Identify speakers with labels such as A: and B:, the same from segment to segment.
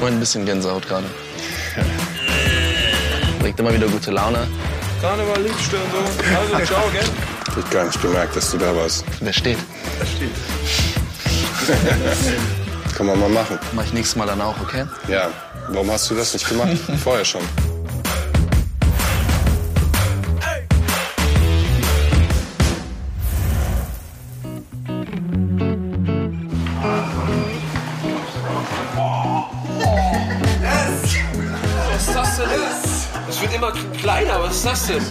A: Nur ein bisschen Gänsehaut gerade. Bringt immer wieder gute Laune.
B: Karneval, Liedstern so. Also, ciao, gell?
C: Ich hab gar nicht gemerkt, dass du da warst.
A: Wer steht?
B: Da steht.
C: Kann man mal machen.
A: Mach ich nächstes Mal dann auch, okay?
C: Ja. Warum hast du das nicht gemacht? Vorher schon.
B: Immer kleiner. Was ist das denn?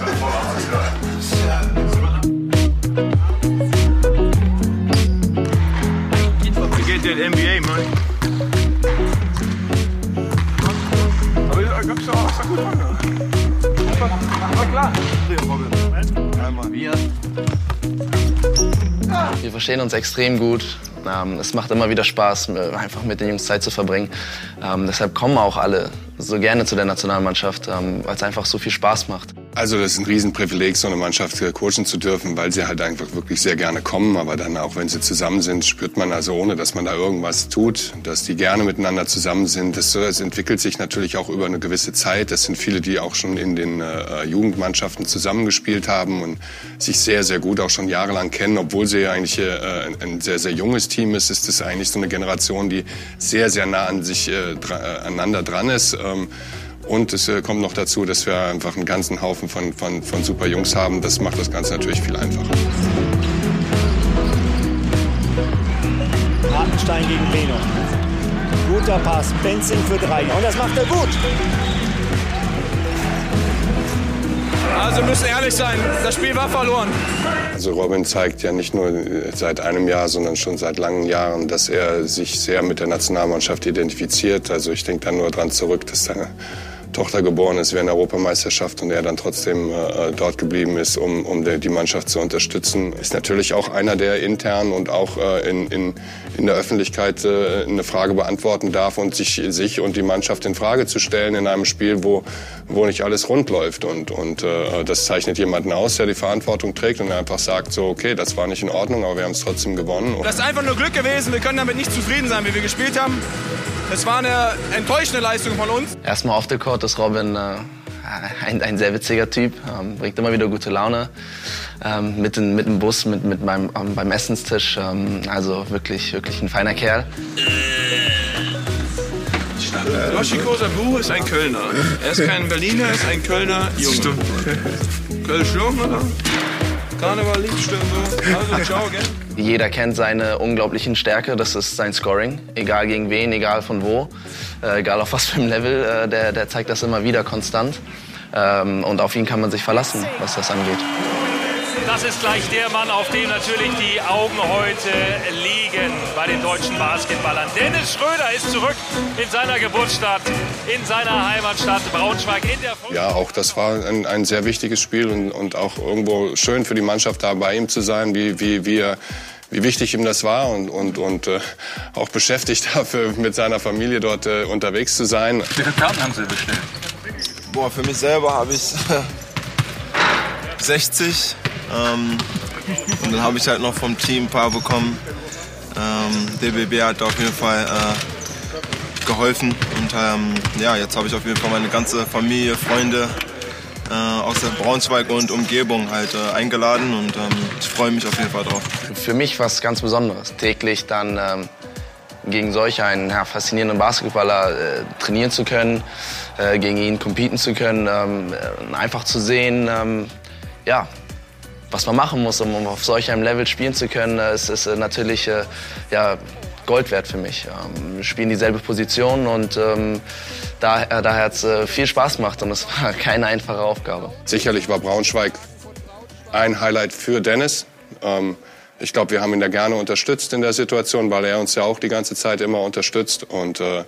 D: Forget that NBA, man. Aber ich hab's doch auch gut Aber klar. Wir.
A: Wir verstehen uns extrem gut. Ähm, es macht immer wieder Spaß, äh, einfach mit den Jungs Zeit zu verbringen. Ähm, deshalb kommen auch alle so gerne zu der Nationalmannschaft, ähm, weil es einfach so viel Spaß macht.
C: Also das ist ein Riesenprivileg, so eine Mannschaft coachen zu dürfen, weil sie halt einfach wirklich sehr gerne kommen. Aber dann auch, wenn sie zusammen sind, spürt man also, ohne dass man da irgendwas tut, dass die gerne miteinander zusammen sind. Das, das entwickelt sich natürlich auch über eine gewisse Zeit. Das sind viele, die auch schon in den äh, Jugendmannschaften zusammengespielt haben und sich sehr, sehr gut auch schon jahrelang kennen. Obwohl sie ja eigentlich äh, ein sehr, sehr junges Team ist, ist es eigentlich so eine Generation, die sehr, sehr nah an sich äh, dra äh, aneinander dran ist. Ähm, und es äh, kommt noch dazu, dass wir einfach einen ganzen Haufen von, von, von super Jungs haben. Das macht das Ganze natürlich viel einfacher.
E: Hartenstein gegen Beno. Guter Pass. Benzing für drei. Und das macht er gut.
B: Also, wir müssen ehrlich sein. Das Spiel war verloren.
C: Also Robin zeigt ja nicht nur seit einem Jahr, sondern schon seit langen Jahren, dass er sich sehr mit der Nationalmannschaft identifiziert. Also ich denke da nur dran zurück, dass seine Tochter geboren ist während der Europameisterschaft und er dann trotzdem äh, dort geblieben ist, um, um der, die Mannschaft zu unterstützen. Ist natürlich auch einer, der intern und auch äh, in, in, in der Öffentlichkeit äh, eine Frage beantworten darf und sich, sich und die Mannschaft in Frage zu stellen in einem Spiel, wo, wo nicht alles rund läuft. Und, und äh, das zeichnet jemanden aus, der die Verantwortung trägt und einfach sagt, so okay, das war nicht in Ordnung, aber wir haben es trotzdem gewonnen.
B: Das ist einfach nur Glück gewesen. Wir können damit nicht zufrieden sein, wie wir gespielt haben. Es war eine enttäuschende Leistung von uns.
A: Erstmal auf der Court ist Robin äh, ein, ein sehr witziger Typ, ähm, bringt immer wieder gute Laune. Ähm, mit, in, mit dem Bus, mit, mit meinem, ähm, beim Essenstisch. Ähm, also wirklich, wirklich ein feiner Kerl.
B: Yoshiko Sabu ist ein Kölner. Er ist kein Berliner, er ist ein Kölner Junge. Stimmt. Kölsch Jung, oder? Karneval, Liedstern so. Also, ciao, gell?
A: Jeder kennt seine unglaublichen Stärke, das ist sein Scoring. Egal gegen wen, egal von wo, äh, egal auf was für einem Level, äh, der, der zeigt das immer wieder konstant. Ähm, und auf ihn kann man sich verlassen, was das angeht.
F: Das ist gleich der Mann, auf dem natürlich die Augen heute liegen bei den deutschen Basketballern. Dennis Schröder ist zurück in seiner Geburtsstadt, in seiner Heimatstadt Braunschweig. In der
C: ja, auch das war ein, ein sehr wichtiges Spiel und, und auch irgendwo schön für die Mannschaft da bei ihm zu sein, wie, wie, wie er wie wichtig ihm das war und, und, und äh, auch beschäftigt dafür, mit seiner Familie dort äh, unterwegs zu sein.
D: Wie viele Karten haben Sie bestellt?
G: Boah, für mich selber habe ich 60. Ähm, und dann habe ich halt noch vom Team ein paar bekommen. Ähm, DBB hat auf jeden Fall äh, geholfen. Und ähm, ja, jetzt habe ich auf jeden Fall meine ganze Familie, Freunde äh, aus der Braunschweig und Umgebung halt äh, eingeladen. Und ähm, ich freue mich auf jeden Fall drauf.
A: Für mich was ganz Besonderes, täglich dann ähm, gegen solch einen ja, faszinierenden Basketballer äh, trainieren zu können, äh, gegen ihn competen zu können, ähm, einfach zu sehen, ähm, ja, was man machen muss, um auf solch einem Level spielen zu können, es ist äh, natürlich äh, ja, Gold wert für mich. Ähm, wir spielen dieselbe Position und ähm, da, äh, daher hat es äh, viel Spaß gemacht und es war keine einfache Aufgabe.
C: Sicherlich war Braunschweig ein Highlight für Dennis. Ähm, ich glaube, wir haben ihn da gerne unterstützt in der Situation, weil er uns ja auch die ganze Zeit immer unterstützt. Und, äh,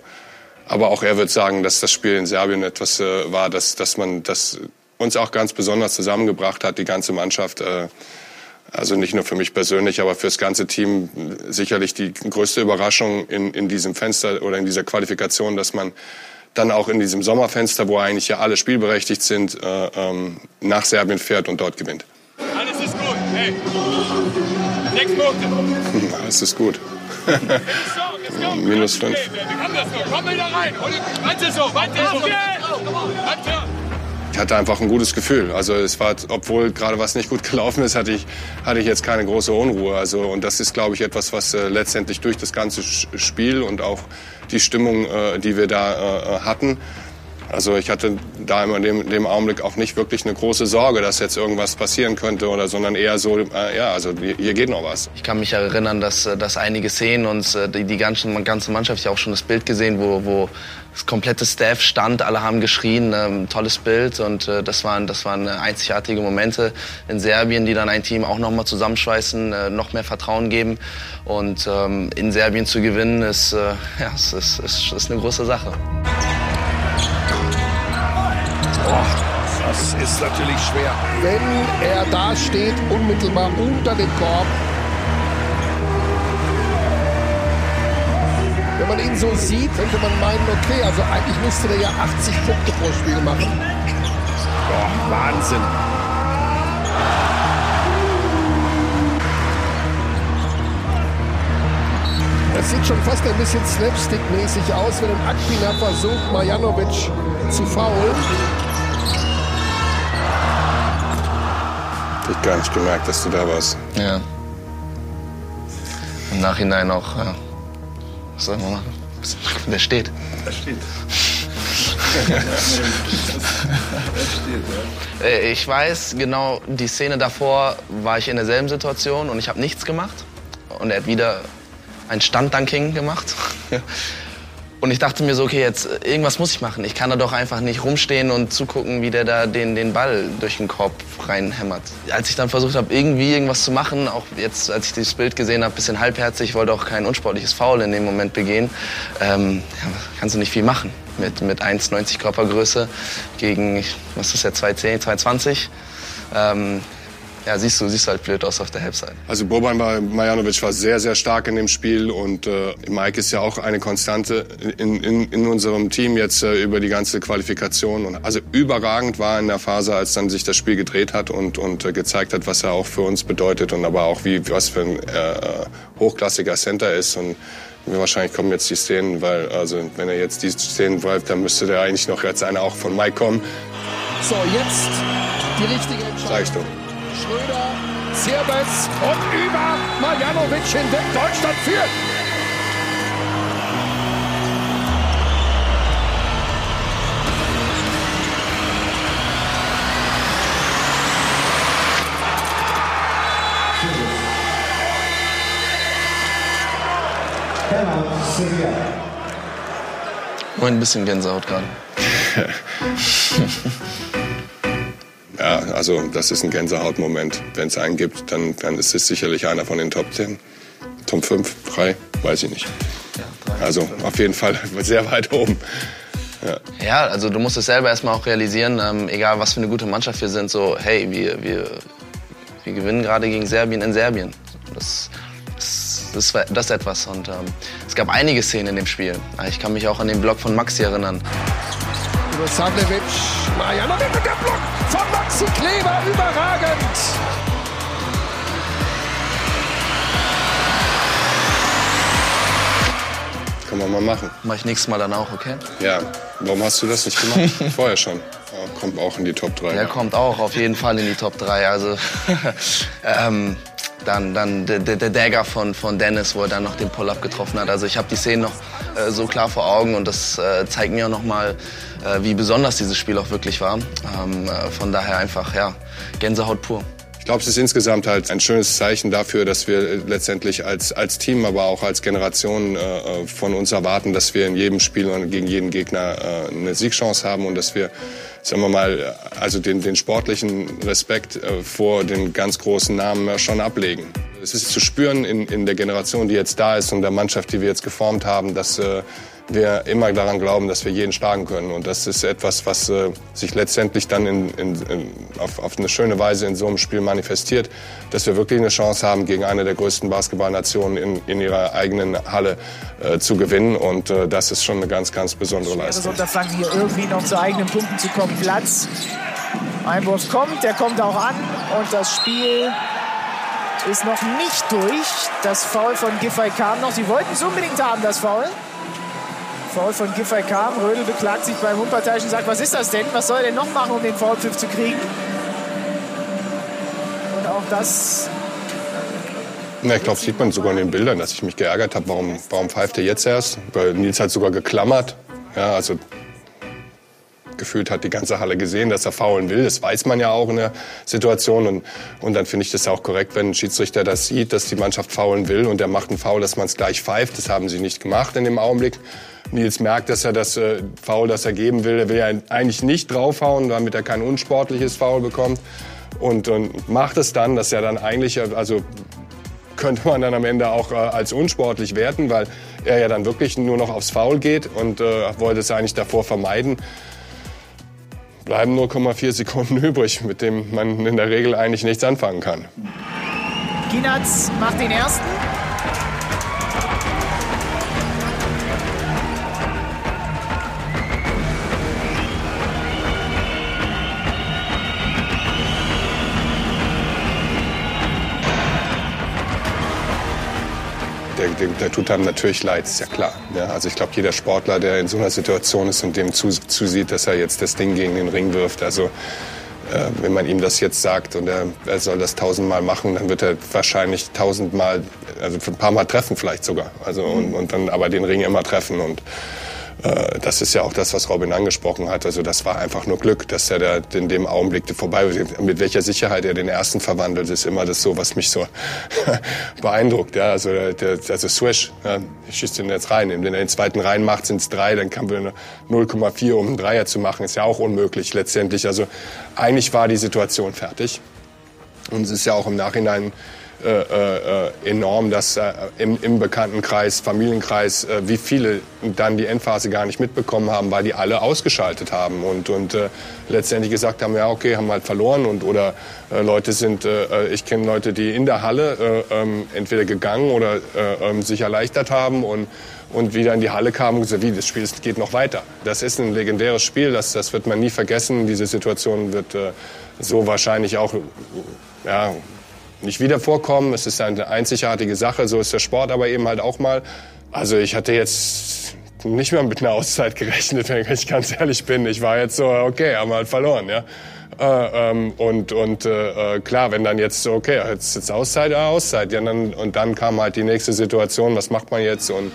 C: aber auch er wird sagen, dass das Spiel in Serbien etwas äh, war, dass, dass man das uns auch ganz besonders zusammengebracht hat, die ganze Mannschaft. Äh, also nicht nur für mich persönlich, aber fürs ganze Team sicherlich die größte Überraschung in, in diesem Fenster oder in dieser Qualifikation, dass man dann auch in diesem Sommerfenster, wo eigentlich ja alle spielberechtigt sind, äh, ähm, nach Serbien fährt und dort gewinnt.
F: Alles ist gut. Hey. Sechs Punkte.
C: Alles ist gut. minus fünf.
D: Komm wieder rein. Warte so, warte so.
C: Ich hatte einfach ein gutes Gefühl. Also es war, obwohl gerade was nicht gut gelaufen ist, hatte ich, hatte ich jetzt keine große Unruhe. Also und das ist, glaube ich, etwas, was äh, letztendlich durch das ganze Spiel und auch die Stimmung, äh, die wir da äh, hatten, also ich hatte da immer in dem, dem Augenblick auch nicht wirklich eine große Sorge, dass jetzt irgendwas passieren könnte oder, sondern eher so, äh, ja, also hier geht noch was.
A: Ich kann mich erinnern, dass, äh, dass einige Szenen und äh, die, die ganze, ganze Mannschaft, habe auch schon das Bild gesehen, wo, wo das komplette Staff stand, alle haben geschrien, ähm, tolles Bild und äh, das, waren, das waren einzigartige Momente in Serbien, die dann ein Team auch nochmal zusammenschweißen, äh, noch mehr Vertrauen geben und ähm, in Serbien zu gewinnen ist, äh, ja, ist, ist, ist, ist eine große Sache.
H: Das ist natürlich schwer. Wenn er da steht, unmittelbar unter dem Korb. Wenn man ihn so sieht, könnte man meinen, okay, also eigentlich müsste der ja 80 Punkte pro Spiel machen. Boah, Wahnsinn. Das sieht schon fast ein bisschen slapstick-mäßig aus, wenn ein Akpina versucht, Marjanovic zu faulen.
C: Ich gar nicht gemerkt, dass du da warst.
A: Ja. Im Nachhinein auch, ja. Was soll man machen? Der steht.
B: Da steht.
A: Äh, Ich weiß genau, die Szene davor war ich in derselben Situation und ich habe nichts gemacht. Und er hat wieder ein Standdanking gemacht. Und ich dachte mir so, okay, jetzt äh, irgendwas muss ich machen. Ich kann da doch einfach nicht rumstehen und zugucken, wie der da den, den Ball durch den Korb reinhämmert. Als ich dann versucht habe, irgendwie irgendwas zu machen, auch jetzt, als ich dieses Bild gesehen habe, bisschen halbherzig, wollte auch kein unsportliches Foul in dem Moment begehen, ähm, ja, kannst du nicht viel machen. Mit, mit 1,90 Körpergröße gegen, was ist der, 2,10, 2,20. Ähm, ja, siehst du, siehst du halt blöd aus auf der Halbzeit.
C: Also Boban war, Marjanovic war sehr, sehr stark in dem Spiel und äh, Mike ist ja auch eine Konstante in, in, in unserem Team jetzt äh, über die ganze Qualifikation. Und also überragend war in der Phase, als dann sich das Spiel gedreht hat und, und äh, gezeigt hat, was er auch für uns bedeutet und aber auch wie was für ein äh, hochklassiger Center ist und Wahrscheinlich kommen jetzt die Szenen, weil also wenn er jetzt die Szenen bleibt, dann müsste der eigentlich noch jetzt einer auch von Mike kommen.
H: So, jetzt die richtige Entscheidung.
C: Sag ich doch.
H: Schröder, Zirbes und über Marjanovic hinweg. Deutschland führt.
A: Nur ein bisschen Gänsehaut gerade.
C: Ja, also das ist ein Gänsehautmoment. Wenn es einen gibt, dann, dann ist es sicherlich einer von den Top 10. Top 5, 3, weiß ich nicht. Also auf jeden Fall sehr weit oben. Ja.
A: Ja, also du musst es selber erstmal auch realisieren, ähm, egal was für eine gute Mannschaft wir sind, so, hey, wir, wir, wir gewinnen gerade gegen Serbien in Serbien. Das, das, das, war- das ist etwas. Und ähm, es gab einige Szenen in dem Spiel. Ich kann mich auch an den Blog von Maxi erinnern.
H: Über Savlevic, Marjanovic mit der Block von Maxi Kleber. Überragend.
C: Kann man mal machen.
A: Mach ich nächstes Mal dann auch, okay?
C: Ja, warum hast du das nicht gemacht? Vorher schon. Ja, kommt auch in die Top 3.
A: Der kommt auch auf jeden Fall in die Top 3. Also, ähm, dann, dann der, der Dagger von, von Dennis, wo er dann noch den Pull-Up getroffen hat. Also ich habe die Szene noch äh, so klar vor Augen und das äh, zeigt mir auch noch mal, äh, wie besonders dieses Spiel auch wirklich war. Ähm, äh, von daher einfach, ja, Gänsehaut pur.
C: Ich glaube, es ist insgesamt halt ein schönes Zeichen dafür, dass wir äh, letztendlich als, als Team, aber auch als Generation äh, von uns erwarten, dass wir in jedem Spiel und gegen jeden Gegner äh, eine Siegchance haben und dass wir, sagen wir mal, also den, den sportlichen Respekt äh, vor den ganz großen Namen schon ablegen. Es ist zu spüren in, in der Generation, die jetzt da ist und der Mannschaft, die wir jetzt geformt haben, dass äh, wir immer daran glauben, dass wir jeden schlagen können. Und das ist etwas, was äh, sich letztendlich dann in, in, in, auf, auf eine schöne Weise in so einem Spiel manifestiert, dass wir wirklich eine Chance haben, gegen eine der größten Basketballnationen in, ihrer eigenen Halle äh, zu gewinnen. Und äh, das ist schon eine ganz, ganz besondere Leistung.
I: Unterfangen hier irgendwie noch zu eigenen Punkten zu kommen. Platz. Einwurf kommt, der kommt auch an und das Spiel ist noch nicht durch. Das Foul von Giffey kam noch. Sie wollten es unbedingt haben, das Foul. Foul von Giffey kam. Rödel beklagt sich beim Unparteiischen und sagt, was ist das denn? Was soll er denn noch machen, um den Foulpfiff zu kriegen? Und auch das
C: Na, ich glaube, sieht man sogar in den Bildern, dass ich mich geärgert habe. Warum, warum pfeift er jetzt erst? Weil Nils hat sogar geklammert. Ja, also gefühlt hat die ganze Halle gesehen, dass er faulen will. Das weiß man ja auch in der Situation. Und, und dann finde ich das auch korrekt, wenn ein Schiedsrichter das sieht, dass die Mannschaft faulen will und der macht einen Foul, dass man es gleich pfeift. Das haben sie nicht gemacht in dem Augenblick. Nils merkt, dass er das äh, Foul, das er geben will, er will ja eigentlich nicht draufhauen, damit er kein unsportliches Foul bekommt. Und, und macht es dann, dass er dann eigentlich, also könnte man dann am Ende auch äh, als unsportlich werten, weil er ja dann wirklich nur noch aufs Foul geht und äh, wollte es eigentlich davor vermeiden. Bleiben 0,4 Sekunden übrig, mit dem man in der Regel eigentlich nichts anfangen kann.
I: Ginatz macht den ersten.
C: Der, der, der tut einem natürlich leid, ist ja klar. Ja, also ich glaube, jeder Sportler, der in so einer Situation ist und dem zu, zusieht, dass er jetzt das Ding gegen den Ring wirft, also äh, wenn man ihm das jetzt sagt und er, er soll das tausendmal machen, dann wird er wahrscheinlich tausendmal, also ein paar Mal treffen vielleicht sogar. Also und, und dann aber den Ring immer treffen und das ist ja auch das, was Robin angesprochen hat. Also das war einfach nur Glück, dass er da in dem Augenblick vorbei war. Mit welcher Sicherheit er den ersten verwandelt, ist immer das so, was mich so beeindruckt. Ja, also, der, also Swish, ja, ich schieße den jetzt rein. Wenn er den zweiten reinmacht, sind es drei, dann kann wir 0,4, um einen Dreier zu machen. Ist ja auch unmöglich letztendlich. Also eigentlich war die Situation fertig. Und es ist ja auch im Nachhinein äh, äh, enorm, dass äh, im, im Bekanntenkreis, Familienkreis, äh, wie viele dann die Endphase gar nicht mitbekommen haben, weil die alle ausgeschaltet haben und, und äh, letztendlich gesagt haben, ja okay, haben halt verloren und oder äh, Leute sind, äh, ich kenne Leute, die in der Halle äh, ähm, entweder gegangen oder äh, ähm, sich erleichtert haben und und wieder in die Halle kamen und gesagt, wie, das Spiel geht noch weiter. Das ist ein legendäres Spiel, das, das wird man nie vergessen. Diese Situation wird äh, so wahrscheinlich auch ja, nicht wieder vorkommen. Es ist eine einzigartige Sache, so ist der Sport aber eben halt auch mal. Also ich hatte jetzt nicht mehr mit einer Auszeit gerechnet, wenn ich ganz ehrlich bin. Ich war jetzt so, okay, haben wir halt verloren, ja. Äh, ähm, und und äh, klar, wenn dann jetzt so, okay, jetzt, jetzt Auszeit, ja, Auszeit. Ja, dann, und dann kam halt die nächste Situation, was macht man jetzt und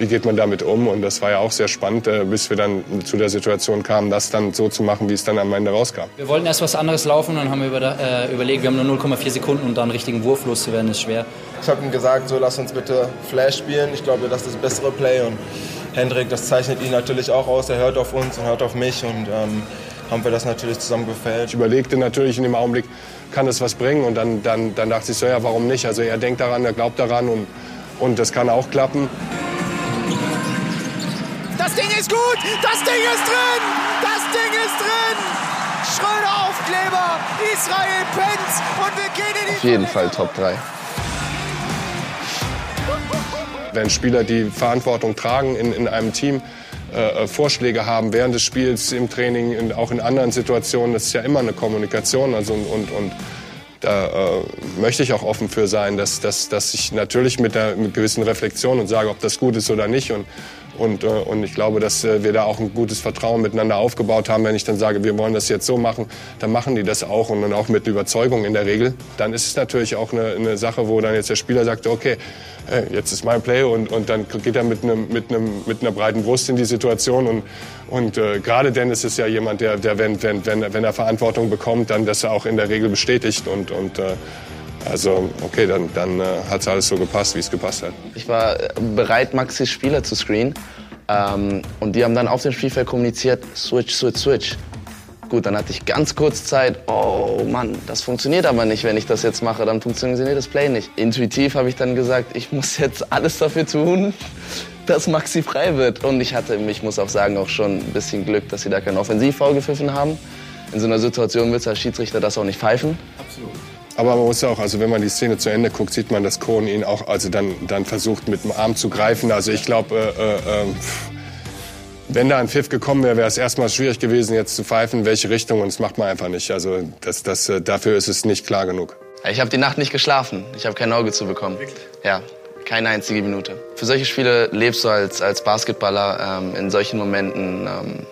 C: wie geht man damit um? Und das war ja auch sehr spannend, äh, bis wir dann zu der Situation kamen, das dann so zu machen, wie es dann am Ende rauskam.
J: Wir wollten erst was anderes laufen und dann haben wir über, äh, überlegt, wir haben nur 0,4 Sekunden und da einen richtigen Wurf loszuwerden, ist schwer.
G: Ich habe ihm gesagt, so lass uns bitte Flash spielen. Ich glaube, das ist das bessere Play und Hendrik, das zeichnet ihn natürlich auch aus. Er hört auf uns und hört auf mich und ähm, haben wir das natürlich zusammen gefällt.
C: Ich überlegte natürlich in dem Augenblick, kann das was bringen? Und dann, dann, dann dachte ich so, ja, warum nicht? Also er denkt daran, er glaubt daran und, und das kann auch klappen.
I: Das Ding ist gut! Das Ding ist drin! Das Ding ist drin! Schröder Aufkleber! Israel Penz! Und wir gehen in die
A: Auf jeden Fall Top 3.
C: Wenn Spieler die Verantwortung tragen in, in einem Team, äh, Vorschläge haben während des Spiels, im Training, in, auch in anderen Situationen, das ist ja immer eine Kommunikation. Also, und, und, und da äh, möchte ich auch offen für sein, dass, dass, dass ich natürlich mit einer mit gewissen Reflexion und sage, ob das gut ist oder nicht. Und, und, äh, und ich glaube, dass äh, wir da auch ein gutes Vertrauen miteinander aufgebaut haben. Wenn ich dann sage, wir wollen das jetzt so machen, dann machen die das auch und dann auch mit Überzeugung in der Regel. Dann ist es natürlich auch eine, eine Sache, wo dann jetzt der Spieler sagt, okay, hey, jetzt ist mein Play und, und dann geht er mit, einem, mit, einem, mit einer breiten Brust in die Situation. Und, und äh, gerade Dennis ist ja jemand, der, der wenn, wenn, wenn, wenn er Verantwortung bekommt, dann das auch in der Regel bestätigt. Und, und äh, also, okay, dann, dann äh, hat es alles so gepasst, wie es gepasst hat.
A: Ich war äh, bereit, Maxis Spieler zu screenen. Ähm, und die haben dann auf dem Spielfeld kommuniziert, switch, switch, switch. Gut, dann hatte ich ganz kurz Zeit, oh Mann, das funktioniert aber nicht, wenn ich das jetzt mache, dann funktioniert das Play nicht. Intuitiv habe ich dann gesagt, ich muss jetzt alles dafür tun, dass Maxi frei wird. Und ich hatte, ich muss auch sagen, auch schon ein bisschen Glück, dass sie da keinen Offensivfoul gepfiffen haben. In so einer Situation willst du als Schiedsrichter das auch nicht pfeifen.
C: Absolut. Aber man muss auch, also wenn man die Szene zu Ende guckt, sieht man, dass Kohn ihn auch, also dann, dann versucht mit dem Arm zu greifen. Also ich glaube, äh, äh, wenn da ein Pfiff gekommen wäre, wäre es erstmal schwierig gewesen, jetzt zu pfeifen, in welche Richtung. Und das macht man einfach nicht. Also das, das, äh, dafür ist es nicht klar genug.
A: Ich habe die Nacht nicht geschlafen. Ich habe kein Auge zu bekommen. Ja, keine einzige Minute. Für solche Spiele lebst du als, als Basketballer. Ähm, in solchen Momenten ähm,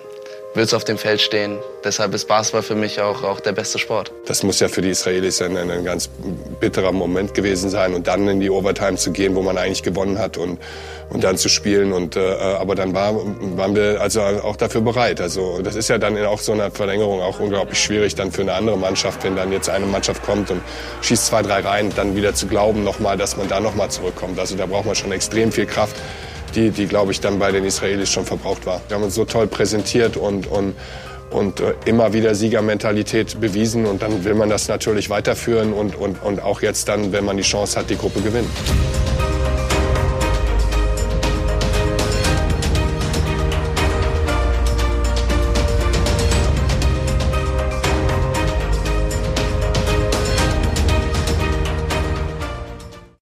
A: willst auf dem Feld stehen. Deshalb ist Basketball für mich auch, auch der beste Sport.
C: Das muss ja für die Israelis ein, ein ganz bitterer Moment gewesen sein und dann in die Overtime zu gehen, wo man eigentlich gewonnen hat und, und dann zu spielen. Und, äh, aber dann war, waren wir also auch dafür bereit. Also das ist ja dann auch so eine Verlängerung auch unglaublich schwierig dann für eine andere Mannschaft, wenn dann jetzt eine Mannschaft kommt und schießt zwei, drei rein, dann wieder zu glauben nochmal, dass man da nochmal zurückkommt. Also da braucht man schon extrem viel Kraft die, die glaube ich, dann bei den Israelis schon verbraucht war. Wir haben uns so toll präsentiert und, und, und äh, immer wieder Siegermentalität bewiesen. Und dann will man das natürlich weiterführen und, und, und auch jetzt dann, wenn man die Chance hat, die Gruppe gewinnen.